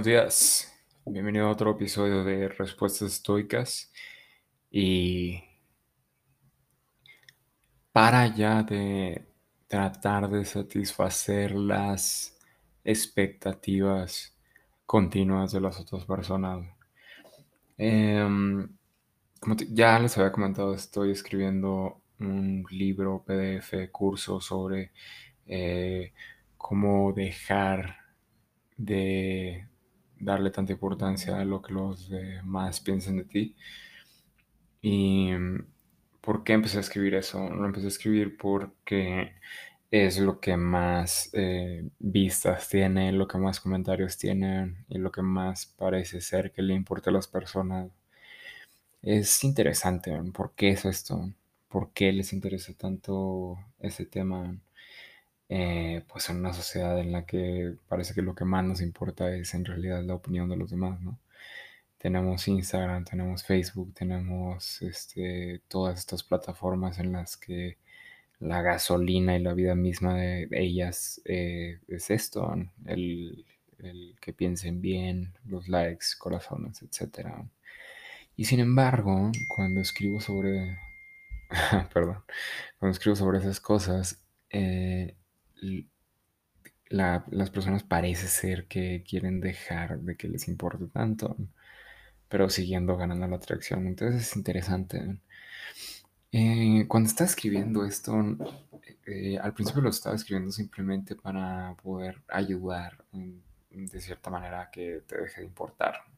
Buenos días, bienvenido a otro episodio de Respuestas Estoicas y para ya de tratar de satisfacer las expectativas continuas de las otras personas. Em, como ya les había comentado, estoy escribiendo un libro PDF, curso sobre eh, cómo dejar de darle tanta importancia a lo que los demás piensen de ti. Y ¿por qué empecé a escribir eso? Lo empecé a escribir porque es lo que más eh, vistas tiene, lo que más comentarios tiene y lo que más parece ser que le importa a las personas. Es interesante, ¿por qué es esto? ¿Por qué les interesa tanto ese tema? Eh, pues en una sociedad en la que parece que lo que más nos importa es en realidad la opinión de los demás, ¿no? Tenemos Instagram, tenemos Facebook, tenemos este, todas estas plataformas en las que la gasolina y la vida misma de ellas eh, es esto, el, que piensen bien, los likes, corazones, etc. Y sin embargo, cuando escribo sobre, perdón, cuando escribo sobre esas cosas, eh, las personas parece ser que quieren dejar de que les importe tanto, pero siguiendo ganando la atracción. Entonces es interesante. Eh, cuando estaba escribiendo esto, eh, al principio lo estaba escribiendo simplemente para poder ayudar de cierta manera que te deje de importar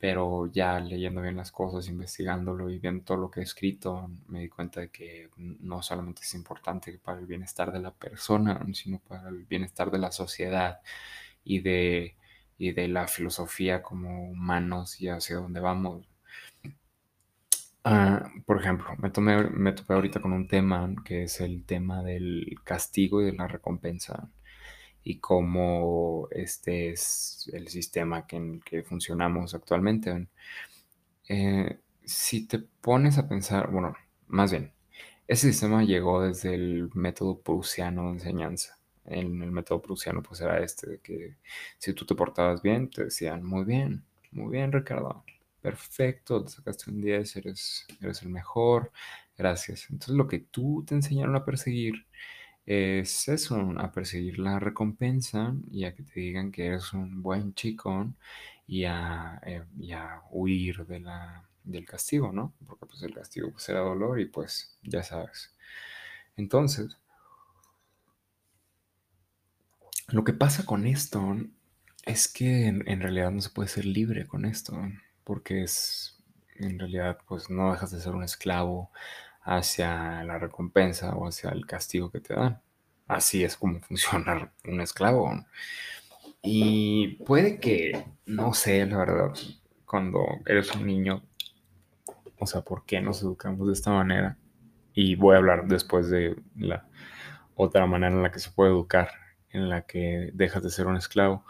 pero ya leyendo bien las cosas, investigándolo y viendo todo lo que he escrito, me di cuenta de que no solamente es importante para el bienestar de la persona, sino para el bienestar de la sociedad y de, y de la filosofía como humanos y hacia dónde vamos. Ah, por ejemplo, me, tomé, me topé ahorita con un tema que es el tema del castigo y de la recompensa y cómo este es el sistema que, en el que funcionamos actualmente. Eh, si te pones a pensar, bueno, más bien, ese sistema llegó desde el método prusiano de enseñanza. En el método prusiano pues era este, que si tú te portabas bien, te decían, muy bien, muy bien Ricardo, perfecto, te sacaste un 10, eres, eres el mejor, gracias. Entonces lo que tú te enseñaron a perseguir es eso, a perseguir la recompensa y a que te digan que eres un buen chico y a, eh, huir de la, del castigo, ¿no? Porque pues el castigo pues era dolor y pues ya sabes. Entonces, lo que pasa con esto es que en, en, realidad no se puede ser libre con esto, porque es, en realidad pues no dejas de ser un esclavo hacia la recompensa o hacia el castigo que te dan. Así es como funciona un esclavo. Y puede que, no sé, la verdad, cuando eres un niño, o sea, ¿por qué nos educamos de esta manera? Y voy a hablar después de la otra manera en la que se puede educar, en la que dejas de ser un esclavo.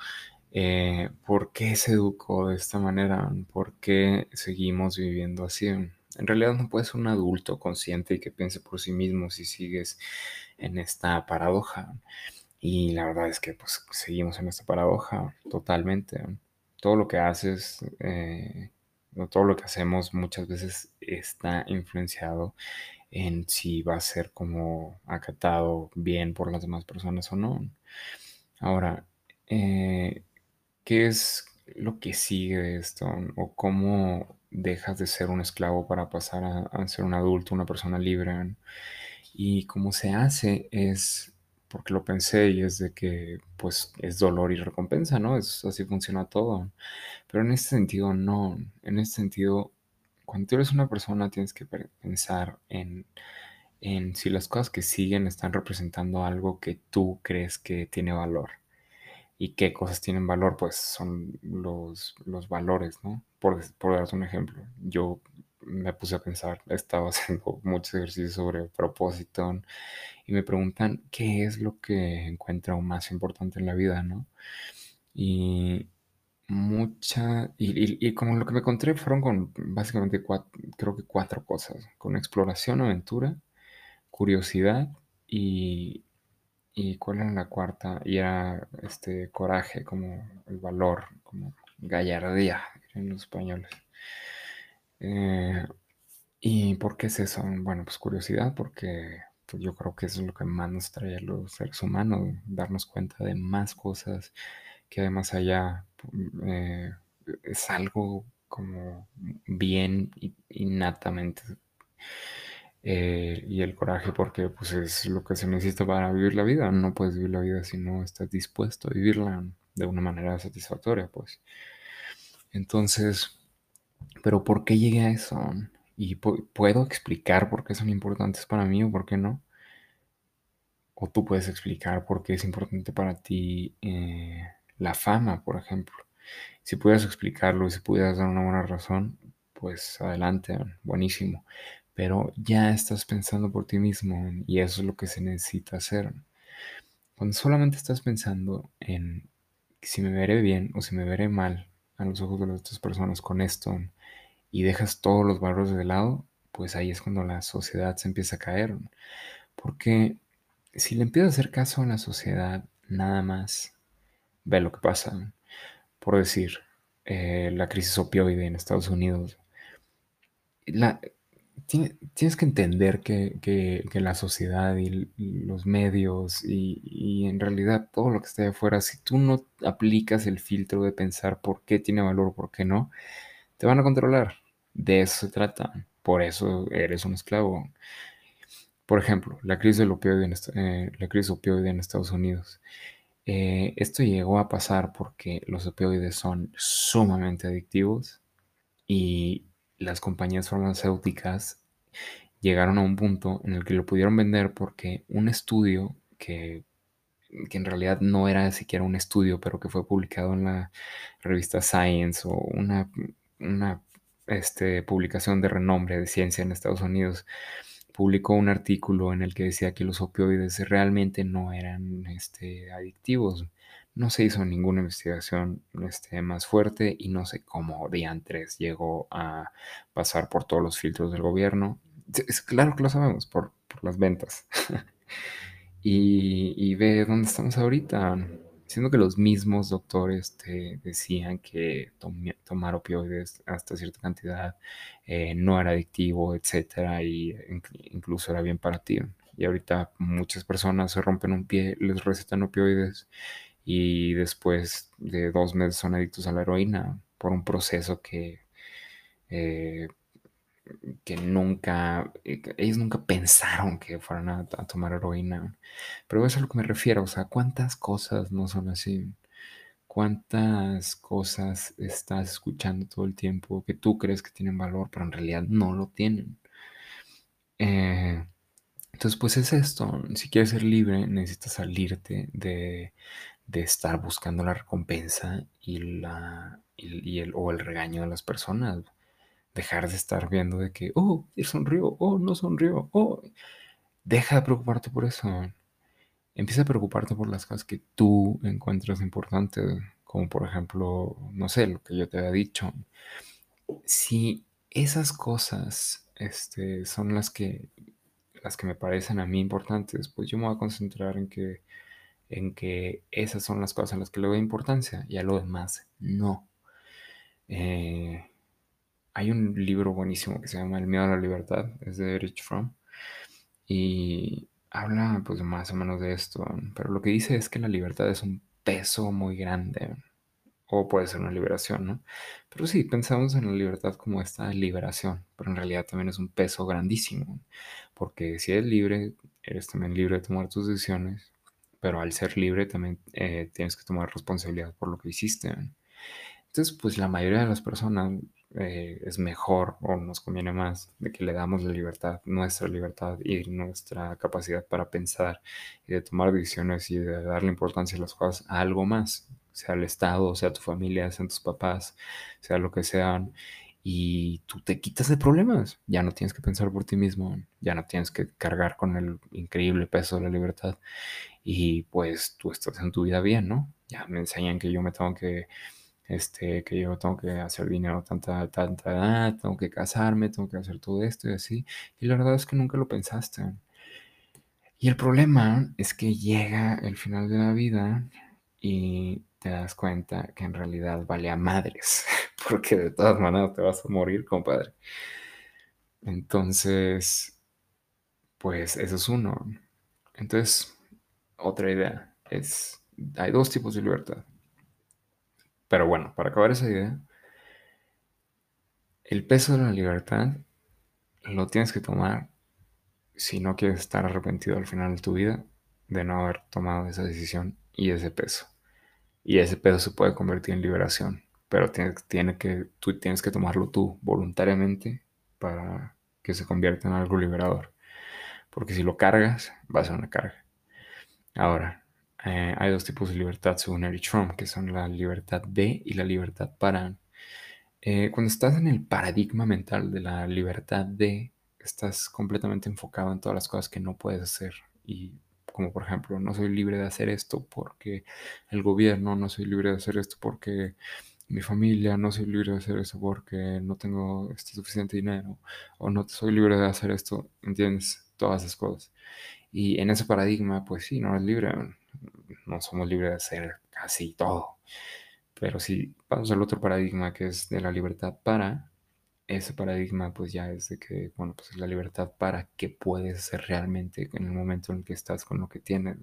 Eh, ¿Por qué se educó de esta manera? ¿Por qué seguimos viviendo así? En realidad no puedes ser un adulto consciente y que piense por sí mismo si sigues en esta paradoja. Y la verdad es que pues seguimos en esta paradoja totalmente. Todo lo que haces, eh, todo lo que hacemos muchas veces está influenciado en si va a ser como acatado bien por las demás personas o no. Ahora, eh, ¿qué es lo que sigue esto? ¿O cómo dejas de ser un esclavo para pasar a, ser un adulto, una persona libre. Y cómo se hace es, porque lo pensé y es de que pues es dolor y recompensa, ¿no? Es, así funciona todo. Pero en este sentido no, en este sentido, cuando tú eres una persona tienes que pensar en, en si las cosas que siguen están representando algo que tú crees que tiene valor y qué cosas tienen valor, pues son los, los valores, ¿no? Por, por darte un ejemplo, yo me puse a pensar, estaba haciendo muchos ejercicios sobre propósito y me preguntan qué es lo que encuentro más importante en la vida, ¿no? Y mucha, y, y, como lo que me encontré fueron con básicamente cuatro, creo que cuatro cosas, con exploración, aventura, curiosidad y, ¿Y cuál era la cuarta? Y era este coraje, como el valor, como gallardía, en los españoles. Eh, ¿Y por qué es eso? Bueno, pues curiosidad, porque pues, yo creo que eso es lo que más nos trae a los seres humanos, darnos cuenta de más cosas que además allá eh, es algo como bien innatamente. Eh, y el coraje porque pues es lo que se necesita para vivir la vida. No puedes vivir la vida si no estás dispuesto a vivirla de una manera satisfactoria, pues. Entonces, pero ¿por qué llegué a eso? ¿Y puedo explicar por qué son importantes para mí o por qué no? O tú puedes explicar por qué es importante para ti eh, la fama, por ejemplo. Si pudieras explicarlo y si pudieras dar una buena razón, pues adelante, buenísimo. Pero ya estás pensando por ti mismo y eso es lo que se necesita hacer. Cuando solamente estás pensando en si me veré bien o si me veré mal a los ojos de las otras personas con esto y dejas todos los valores de lado, pues ahí es cuando la sociedad se empieza a caer. Porque si le empiezas a hacer caso a la sociedad, nada más ve lo que pasa. Por decir, eh, la crisis opioide en Estados Unidos. Tienes que entender que, la sociedad y, los medios y, en realidad todo lo que está afuera, si tú no aplicas el filtro de pensar por qué tiene valor o por qué no, te van a controlar. De eso se trata. Por eso eres un esclavo. Por ejemplo, la crisis del opioide en, eh, la crisis opioide en Estados Unidos. Eh, esto llegó a pasar porque los opioides son sumamente adictivos y las compañías farmacéuticas llegaron a un punto en el que lo pudieron vender porque un estudio que, que en realidad no era siquiera un estudio, pero que fue publicado en la revista Science o una, una este, publicación de renombre de ciencia en Estados Unidos, publicó un artículo en el que decía que los opioides realmente no eran este, adictivos. No se hizo ninguna investigación este, más fuerte y no sé cómo diantres llegó a pasar por todos los filtros del gobierno. Es claro que lo sabemos por, las ventas. y, y ve dónde estamos ahorita siendo que los mismos doctores te decían que tomar opioides hasta cierta cantidad eh, no era adictivo, etcétera, y incluso era bien para ti. Y ahorita muchas personas se rompen un pie, les recetan opioides y después de dos meses son adictos a la heroína por un proceso que eh, que nunca, eh, ellos nunca pensaron que fueran a, tomar heroína. Pero eso es a lo que me refiero, o sea, ¿cuántas cosas no son así? ¿Cuántas cosas estás escuchando todo el tiempo que tú crees que tienen valor, pero en realidad no lo tienen? Eh, entonces, pues es esto, si quieres ser libre, necesitas salirte de, estar buscando la recompensa y, la, y el, o el regaño de las personas dejar de estar viendo de que, oh, sonrió, oh, no sonrió, oh. Deja de preocuparte por eso. Empieza a preocuparte por las cosas que tú encuentras importantes, como por ejemplo, no sé, lo que yo te había dicho. Si esas cosas este, son las que, las que me parecen a mí importantes, pues yo me voy a concentrar en que, en que esas son las cosas a las que le doy importancia y a lo demás no. Eh, hay un libro buenísimo que se llama El miedo a la libertad, es de Erich Fromm, y habla pues más o menos de esto, pero lo que dice es que la libertad es un peso muy grande, o puede ser una liberación, ¿no? Pero sí, pensamos en la libertad como esta liberación, pero en realidad también es un peso grandísimo, porque si eres libre, eres también libre de tomar tus decisiones, pero al ser libre también eh, tienes que tomar responsabilidad por lo que hiciste. Entonces, pues la mayoría de las personas eh, es mejor o nos conviene más de que le damos la libertad, nuestra libertad y nuestra capacidad para pensar y de tomar decisiones y de darle importancia a las cosas a algo más, sea el Estado, sea tu familia, sean tus papás, sea lo que sean, y tú te quitas de problemas, ya no tienes que pensar por ti mismo, ya no tienes que cargar con el increíble peso de la libertad y pues tú estás en tu vida bien, ¿no? Ya me enseñan que yo me tengo que este, que yo tengo que hacer dinero tanta, tanta edad, tengo que casarme, tengo que hacer todo esto y así. Y la verdad es que nunca lo pensaste. Y el problema es que llega el final de la vida y te das cuenta que en realidad vale a madres, porque de todas maneras te vas a morir, compadre. Entonces, pues eso es uno. Entonces, otra idea es, hay dos tipos de libertad. Pero bueno, para acabar esa idea, el peso de la libertad lo tienes que tomar si no quieres estar arrepentido al final de tu vida de no haber tomado esa decisión y ese peso. Y ese peso se puede convertir en liberación, pero tiene, tiene que, tú tienes que tomarlo tú voluntariamente para que se convierta en algo liberador. Porque si lo cargas, va a ser una carga. Ahora, eh, hay dos tipos de libertad según Eric Trump, que son la libertad de y la libertad para. Eh, cuando estás en el paradigma mental de la libertad de, estás completamente enfocado en todas las cosas que no puedes hacer. Y como por ejemplo, no soy libre de hacer esto porque el gobierno, no soy libre de hacer esto porque mi familia, no soy libre de hacer eso porque no tengo este suficiente dinero, o no soy libre de hacer esto, ¿entiendes? Todas esas cosas. Y en ese paradigma, pues sí, no es libre, no somos libres de hacer casi todo. Pero si vamos al otro paradigma que es de la libertad para, ese paradigma pues ya es de que, bueno, pues es la libertad para que puedes hacer realmente en el momento en el que estás con lo que tienes.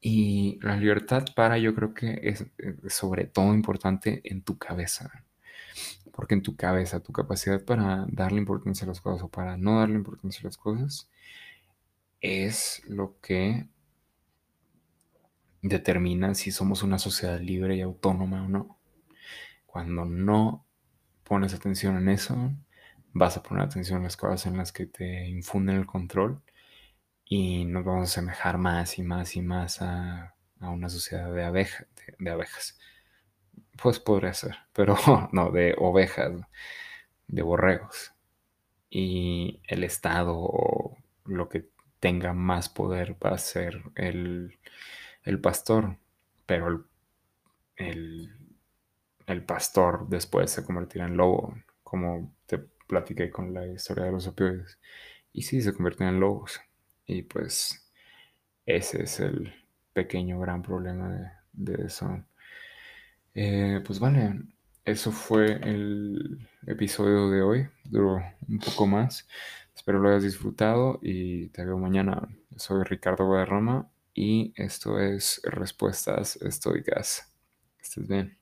Y la libertad para yo creo que es, sobre todo importante en tu cabeza. Porque en tu cabeza, tu capacidad para darle importancia a las cosas o para no darle importancia a las cosas es lo que determina si somos una sociedad libre y autónoma o no. Cuando no pones atención en eso, vas a poner atención en las cosas en las que te infunden el control y nos vamos a asemejar más y más y más a, una sociedad de, abeja, de, abejas. Pues podría ser, pero no, de ovejas, de borregos. Y el Estado o lo que tenga más poder va a ser el, pastor, pero el, el, pastor después se convertirá en lobo, como te platiqué con la historia de los opioides. Y sí, se convierten en lobos. Y pues ese es el pequeño gran problema de, eso. Eh, pues vale, eso fue el episodio de hoy. Duró un poco más. Espero lo hayas disfrutado y te veo mañana. Soy Ricardo Guadarrama y esto es Respuestas Estoicas. estés bien.